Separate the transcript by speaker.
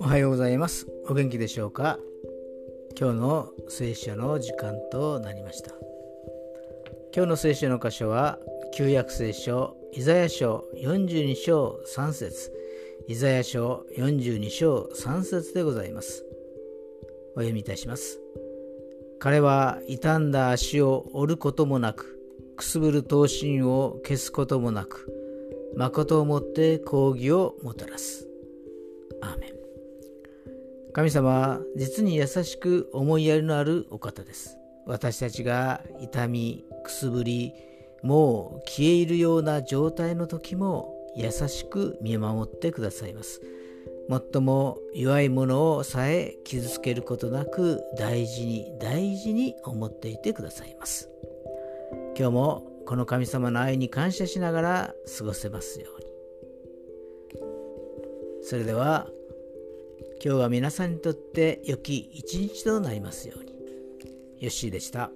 Speaker 1: おはようございます。お元気でしょうか？今日の聖書の時間となりました。今日の聖書の箇所は旧約聖書イザヤ書42章3節。イザヤ書42章3節でございます。お読みいたします。彼は傷んだ足を折ることもなくくすぶる刀身を消すこともなく誠をもって抗議をもたらす。アーメン。神様は実に優しく思いやりのあるお方です。私たちが痛みくすぶりもう消え入るような状態の時も優しく見守ってくださいます。最も弱いものをさえ傷つけることなく大事に大事に思っていてくださいます。今日もこの神様の愛に感謝しながら過ごせますようにそれでは今日は皆さんにとって良き一日となりますように。よッしーでした。